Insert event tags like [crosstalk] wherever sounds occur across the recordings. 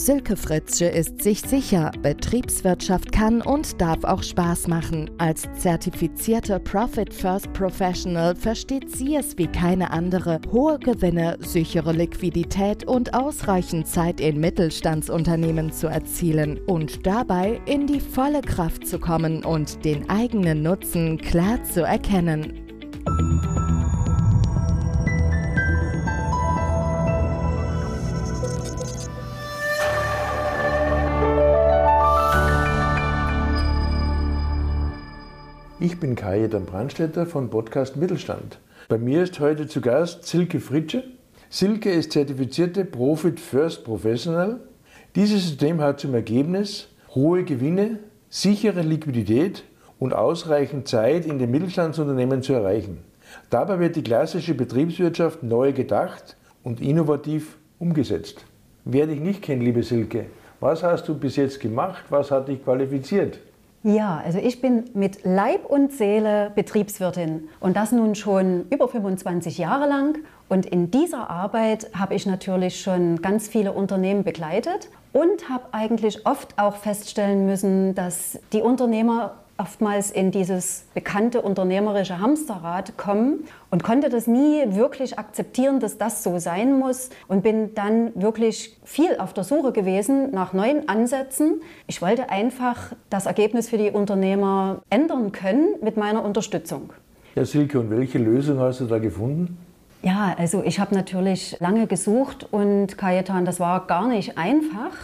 Silke Fritzsche ist sich sicher, Betriebswirtschaft kann und darf auch Spaß machen. Als zertifizierte Profit First Professional versteht sie es wie keine andere, hohe Gewinne, sichere Liquidität und ausreichend Zeit in Mittelstandsunternehmen zu erzielen und dabei in die volle Kraft zu kommen und den eigenen Nutzen klar zu erkennen. Ich bin Kajetan Brandstetter von Podcast Mittelstand. Bei mir ist heute zu Gast Silke Fritsche. Silke ist zertifizierte Profit First Professional. Dieses System hat zum Ergebnis hohe Gewinne, sichere Liquidität und ausreichend Zeit in den Mittelstandsunternehmen zu erreichen. Dabei wird die klassische Betriebswirtschaft neu gedacht und innovativ umgesetzt. Wer dich nicht kennt, liebe Silke, was hast du bis jetzt gemacht? Was hat dich qualifiziert? Ja, also ich bin mit Leib und Seele Betriebswirtin und das nun schon über 25 Jahre lang. Und in dieser Arbeit habe ich natürlich schon ganz viele Unternehmen begleitet und habe eigentlich oft auch feststellen müssen, dass die Unternehmer oftmals in dieses bekannte unternehmerische Hamsterrad kommen und konnte das nie wirklich akzeptieren, dass das so sein muss und bin dann wirklich viel auf der Suche gewesen nach neuen Ansätzen. Ich wollte einfach das Ergebnis für die Unternehmer ändern können mit meiner Unterstützung. Ja, Silke, und welche Lösung hast du da gefunden? Ja, also ich habe natürlich lange gesucht und Kajetan, das war gar nicht einfach.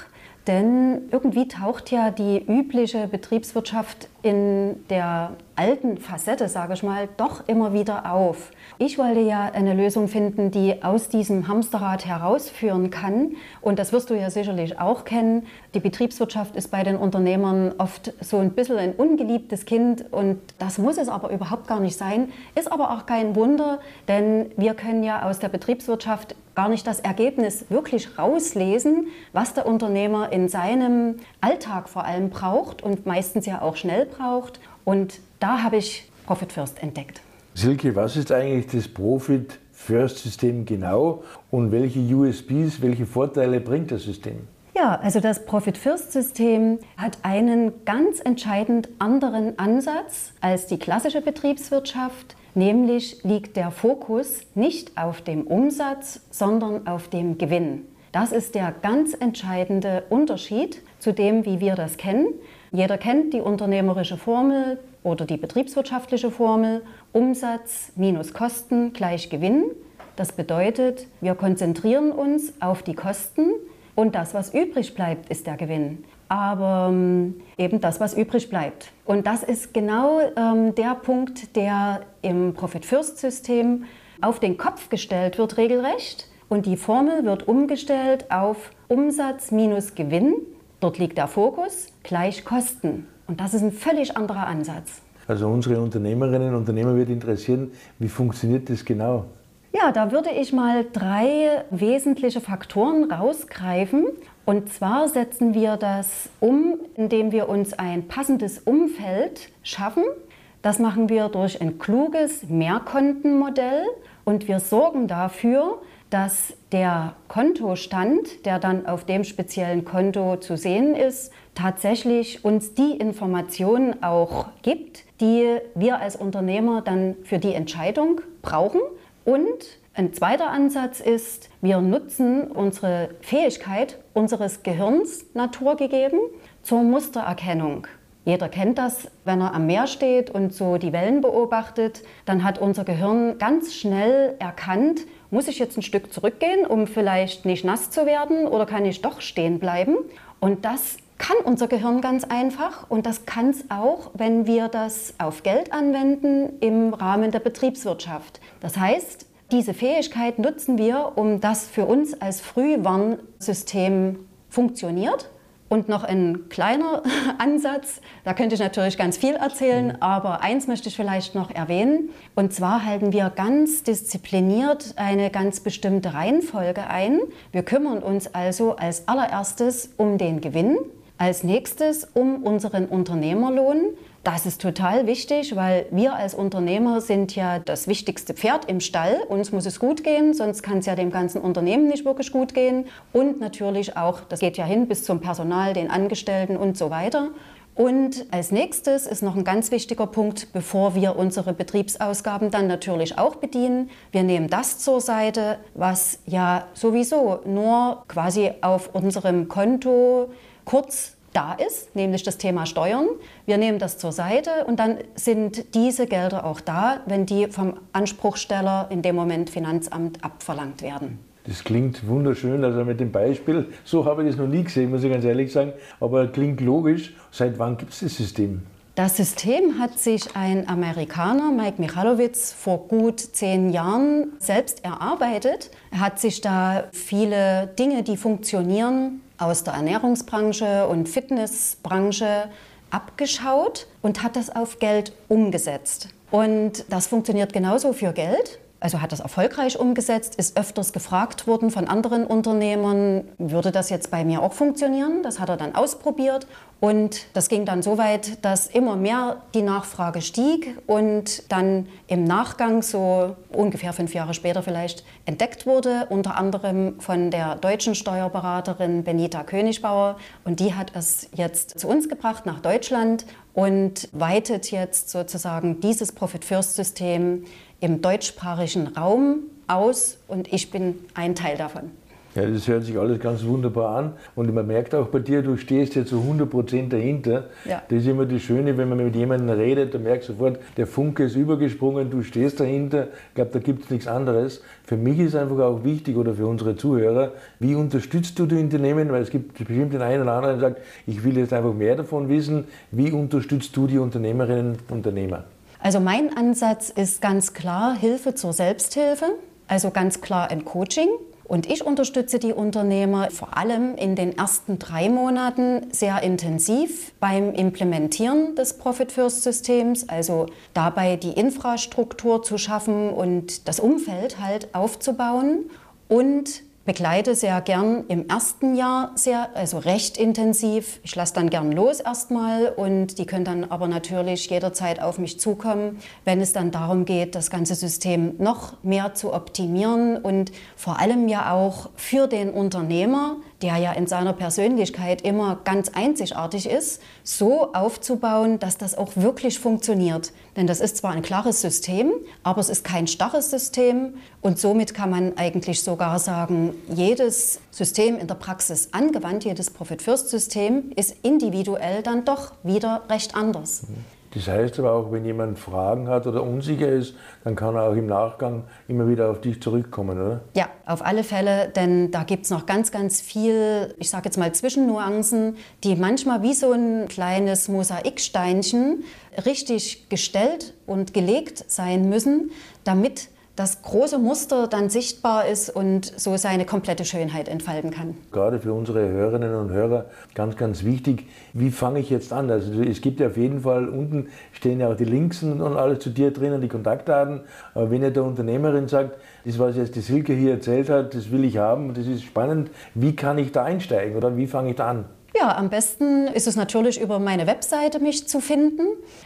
Denn irgendwie taucht ja die übliche Betriebswirtschaft in der alten Facette, sage ich mal, doch immer wieder auf. Ich wollte ja eine Lösung finden, die aus diesem Hamsterrad herausführen kann. Und das wirst du ja sicherlich auch kennen. Die Betriebswirtschaft ist bei den Unternehmern oft so ein bisschen ein ungeliebtes Kind. Und das muss es aber überhaupt gar nicht sein. Ist aber auch kein Wunder, denn wir können ja aus der Betriebswirtschaft gar nicht das Ergebnis wirklich rauslesen, was der Unternehmer in seinem Alltag vor allem braucht und meistens ja auch schnell braucht. Und da habe ich Profit First entdeckt. Silke, was ist eigentlich das Profit First System genau und welche USBs, welche Vorteile bringt das System? Ja, also das Profit First System hat einen ganz entscheidend anderen Ansatz als die klassische Betriebswirtschaft. Nämlich liegt der Fokus nicht auf dem Umsatz, sondern auf dem Gewinn. Das ist der ganz entscheidende Unterschied zu dem, wie wir das kennen. Jeder kennt die unternehmerische Formel oder die betriebswirtschaftliche Formel Umsatz minus Kosten gleich Gewinn. Das bedeutet, wir konzentrieren uns auf die Kosten und das, was übrig bleibt, ist der Gewinn. Aber ähm, eben das, was übrig bleibt. Und das ist genau ähm, der Punkt, der im Profit-First-System auf den Kopf gestellt wird, regelrecht. Und die Formel wird umgestellt auf Umsatz minus Gewinn. Dort liegt der Fokus gleich Kosten. Und das ist ein völlig anderer Ansatz. Also unsere Unternehmerinnen und Unternehmer wird interessieren, wie funktioniert das genau? Ja, da würde ich mal drei wesentliche Faktoren rausgreifen. Und zwar setzen wir das um, indem wir uns ein passendes Umfeld schaffen. Das machen wir durch ein kluges Mehrkontenmodell und wir sorgen dafür, dass der Kontostand, der dann auf dem speziellen Konto zu sehen ist, tatsächlich uns die Informationen auch gibt, die wir als Unternehmer dann für die Entscheidung brauchen. Und ein zweiter Ansatz ist, wir nutzen unsere Fähigkeit unseres Gehirns naturgegeben zur Mustererkennung. Jeder kennt das, wenn er am Meer steht und so die Wellen beobachtet, dann hat unser Gehirn ganz schnell erkannt, muss ich jetzt ein Stück zurückgehen, um vielleicht nicht nass zu werden oder kann ich doch stehen bleiben? Und das kann unser Gehirn ganz einfach und das kann es auch, wenn wir das auf Geld anwenden im Rahmen der Betriebswirtschaft. Das heißt, diese Fähigkeit nutzen wir, um das für uns als Frühwarnsystem funktioniert. Und noch ein kleiner [laughs] Ansatz, da könnte ich natürlich ganz viel erzählen, aber eins möchte ich vielleicht noch erwähnen. Und zwar halten wir ganz diszipliniert eine ganz bestimmte Reihenfolge ein. Wir kümmern uns also als allererstes um den Gewinn, Als nächstes um unseren Unternehmerlohn. Das ist total wichtig, weil wir als Unternehmer sind ja das wichtigste Pferd im Stall. Uns muss es gut gehen, sonst kann es ja dem ganzen Unternehmen nicht wirklich gut gehen. Und natürlich auch, das geht ja hin bis zum Personal, den Angestellten und so weiter. Und als nächstes ist noch ein ganz wichtiger Punkt, bevor wir unsere Betriebsausgaben dann natürlich auch bedienen. Wir nehmen das zur Seite, was ja sowieso nur quasi auf unserem Konto kurz da ist, nämlich das Thema Steuern. Wir nehmen das zur Seite und dann sind diese Gelder auch da, wenn die vom Anspruchsteller, in dem Moment Finanzamt, abverlangt werden. Das klingt wunderschön, also mit dem Beispiel. So habe ich das noch nie gesehen, muss ich ganz ehrlich sagen. Aber klingt logisch. Seit wann gibt es das System? Das System hat sich ein Amerikaner, Mike Michalowitz, vor gut zehn Jahren selbst erarbeitet. Er hat sich da viele Dinge, die funktionieren, aus der Ernährungsbranche und Fitnessbranche abgeschaut und hat das auf Geld umgesetzt. Und das funktioniert genauso für Geld also hat das erfolgreich umgesetzt, ist öfters gefragt worden von anderen Unternehmern, würde das jetzt bei mir auch funktionieren? Das hat er dann ausprobiert und das ging dann so weit, dass immer mehr die Nachfrage stieg und dann im Nachgang, so ungefähr fünf Jahre später vielleicht, entdeckt wurde, unter anderem von der deutschen Steuerberaterin Benita Königbauer. Und die hat es jetzt zu uns gebracht nach Deutschland und weitet jetzt sozusagen dieses Profit-First-System im deutschsprachigen Raum aus und ich bin ein Teil davon. Ja, das hört sich alles ganz wunderbar an. Und man merkt auch bei dir, du stehst jetzt zu 100 Prozent dahinter. Ja. Das ist immer das Schöne, wenn man mit jemandem redet, da merkt sofort, der Funke ist übergesprungen, du stehst dahinter. Ich glaube, da gibt es nichts anderes. Für mich ist einfach auch wichtig, oder für unsere Zuhörer, wie unterstützt du die Unternehmen? Weil es gibt bestimmt den einen oder anderen, der sagt, ich will jetzt einfach mehr davon wissen. Wie unterstützt du die Unternehmerinnen und Unternehmer? Also mein Ansatz ist ganz klar Hilfe zur Selbsthilfe, also ganz klar ein Coaching. Und ich unterstütze die Unternehmer vor allem in den ersten drei Monaten sehr intensiv beim Implementieren des Profit First Systems, also dabei die Infrastruktur zu schaffen und das Umfeld halt aufzubauen und begleite sehr gern im ersten Jahr sehr, also recht intensiv. Ich lasse dann gern los erstmal und die können dann aber natürlich jederzeit auf mich zukommen, wenn es dann darum geht, das ganze System noch mehr zu optimieren und vor allem ja auch für den Unternehmer der ja in seiner Persönlichkeit immer ganz einzigartig ist, so aufzubauen, dass das auch wirklich funktioniert. Denn das ist zwar ein klares System, aber es ist kein starres System und somit kann man eigentlich sogar sagen, jedes System in der Praxis angewandt, jedes Profit-First-System ist individuell dann doch wieder recht anders. Mhm. Das heißt aber auch, wenn jemand Fragen hat oder unsicher ist, dann kann er auch im Nachgang immer wieder auf dich zurückkommen, oder? Ja, auf alle Fälle, denn da gibt es noch ganz, ganz viel, ich sage jetzt mal Zwischennuancen, die manchmal wie so ein kleines Mosaiksteinchen richtig gestellt und gelegt sein müssen, damit das große Muster dann sichtbar ist und so seine komplette Schönheit entfalten kann. Gerade für unsere Hörerinnen und Hörer ganz, ganz wichtig, wie fange ich jetzt an? Also es gibt ja auf jeden Fall, unten stehen ja auch die Links und alles zu dir drinnen, die Kontaktdaten. Aber wenn ihr der Unternehmerin sagt, das, was jetzt die Silke hier erzählt hat, das will ich haben, das ist spannend, wie kann ich da einsteigen oder wie fange ich da an? Ja, am besten ist es natürlich über meine Webseite mich zu finden.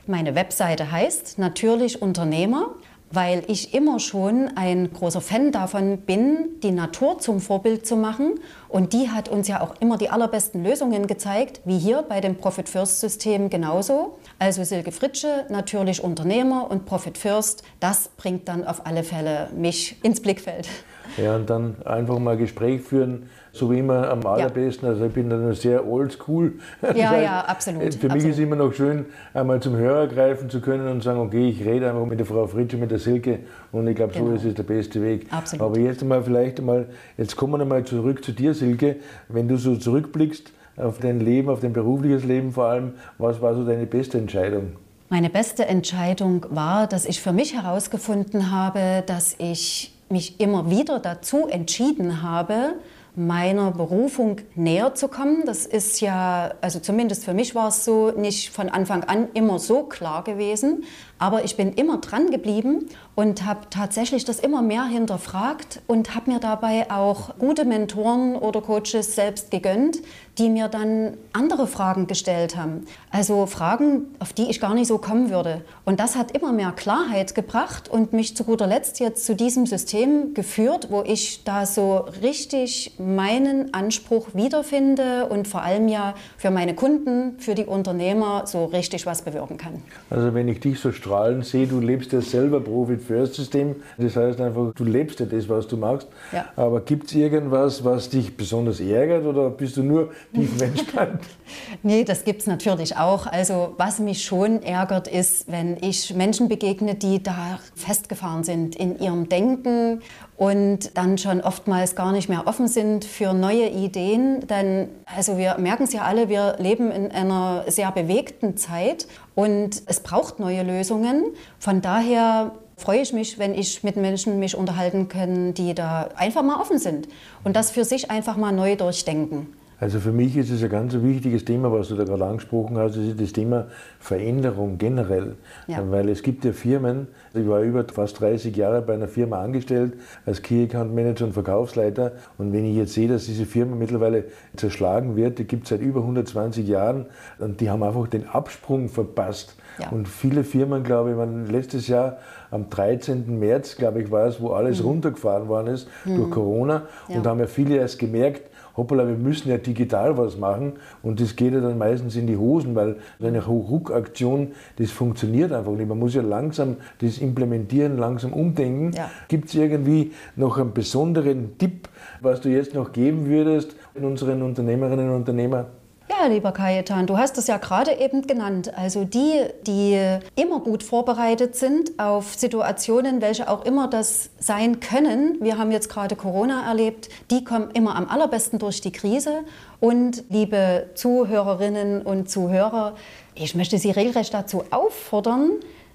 Meine Webseite heißt natürlich Unternehmer weil ich immer schon ein großer Fan davon bin, die Natur zum Vorbild zu machen. Und die hat uns ja auch immer die allerbesten Lösungen gezeigt, wie hier bei dem Profit First System genauso. Also Silke Fritsche, natürlich Unternehmer und Profit First, das bringt dann auf alle Fälle mich ins Blickfeld. Ja, und dann einfach mal Gespräch führen, so wie immer am allerbesten. Also ich bin dann sehr oldschool. Ja, [laughs] ja, absolut. Für absolut. mich ist immer noch schön, einmal zum Hörer greifen zu können und sagen, okay, ich rede einfach mit der Frau Fritsche, mit der Silke und ich glaube, genau. so ist es der beste Weg. Absolut. Aber jetzt mal vielleicht einmal, jetzt kommen wir einmal zurück zu dir, Silke. Wenn du so zurückblickst auf dein Leben, auf dein berufliches Leben vor allem, was war so deine beste Entscheidung? Meine beste Entscheidung war, dass ich für mich herausgefunden habe, dass ich mich immer wieder dazu entschieden habe, meiner Berufung näher zu kommen. Das ist ja, also zumindest für mich war es so, nicht von Anfang an immer so klar gewesen. Aber ich bin immer dran geblieben und habe tatsächlich das immer mehr hinterfragt und habe mir dabei auch gute Mentoren oder Coaches selbst gegönnt, die mir dann andere Fragen gestellt haben. Also Fragen, auf die ich gar nicht so kommen würde. Und das hat immer mehr Klarheit gebracht und mich zu guter Letzt jetzt zu diesem System geführt, wo ich da so richtig meinen Anspruch wiederfinde und vor allem ja für meine Kunden, für die Unternehmer so richtig was bewirken kann. Also wenn ich dich so strahlen sehe, du lebst ja selber Profit First System. Das heißt einfach, du lebst ja das, was du machst. Ja. Aber gibt es irgendwas, was dich besonders ärgert oder bist du nur tiefenentspannt? [laughs] nee, das gibt es natürlich auch. Also was mich schon ärgert, ist, wenn ich Menschen begegne, die da festgefahren sind in ihrem Denken und dann schon oftmals gar nicht mehr offen sind für neue Ideen. Denn also wir merken es ja alle, wir leben in einer sehr bewegten Zeit und es braucht neue Lösungen. Von daher freue ich mich, wenn ich mit Menschen mich unterhalten kann, die da einfach mal offen sind und das für sich einfach mal neu durchdenken. Also für mich ist es ein ganz wichtiges Thema, was du da gerade angesprochen hast, das ist das Thema Veränderung generell. Ja. Weil es gibt ja Firmen, ich war über fast 30 Jahre bei einer Firma angestellt als Key Account Manager und Verkaufsleiter und wenn ich jetzt sehe, dass diese Firma mittlerweile zerschlagen wird, die gibt es seit über 120 Jahren und die haben einfach den Absprung verpasst. Ja. Und viele Firmen, glaube ich, waren letztes Jahr am 13. März, glaube ich, war es, wo alles mhm. runtergefahren worden ist mhm. durch Corona ja. und da haben ja viele erst gemerkt, hoppala, wir müssen ja digital was machen und das geht ja dann meistens in die Hosen, weil so eine Ruckaktion, das funktioniert einfach nicht. Man muss ja langsam das implementieren, langsam umdenken. Ja. Gibt es irgendwie noch einen besonderen Tipp, was du jetzt noch geben würdest in unseren Unternehmerinnen und Unternehmern? Ja, lieber Kajetan, du hast es ja gerade eben genannt. Also die, die immer gut vorbereitet sind auf Situationen, welche auch immer das sein können. Wir haben jetzt gerade Corona erlebt. Die kommen immer am allerbesten durch die Krise. Und liebe Zuhörerinnen und Zuhörer, ich möchte Sie regelrecht dazu auffordern,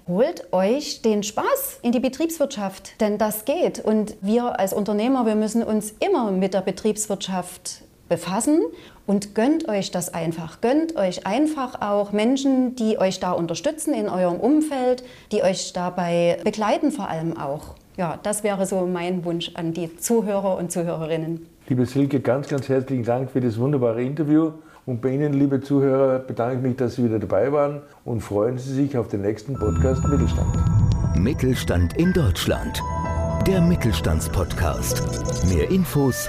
Holt euch den Spaß in die Betriebswirtschaft, denn das geht. Und wir als Unternehmer, wir müssen uns immer mit der Betriebswirtschaft befassen und gönnt euch das einfach. Gönnt euch einfach auch Menschen, die euch da unterstützen in eurem Umfeld, die euch dabei begleiten vor allem auch. Ja, das wäre so mein Wunsch an die Zuhörer und Zuhörerinnen. Liebe Silke, ganz, ganz herzlichen Dank für das wunderbare Interview. Und bei Ihnen, liebe Zuhörer, bedanke ich mich, dass Sie wieder dabei waren und freuen Sie sich auf den nächsten Podcast Mittelstand. Mittelstand in Deutschland. Der Mittelstandspodcast. Mehr Infos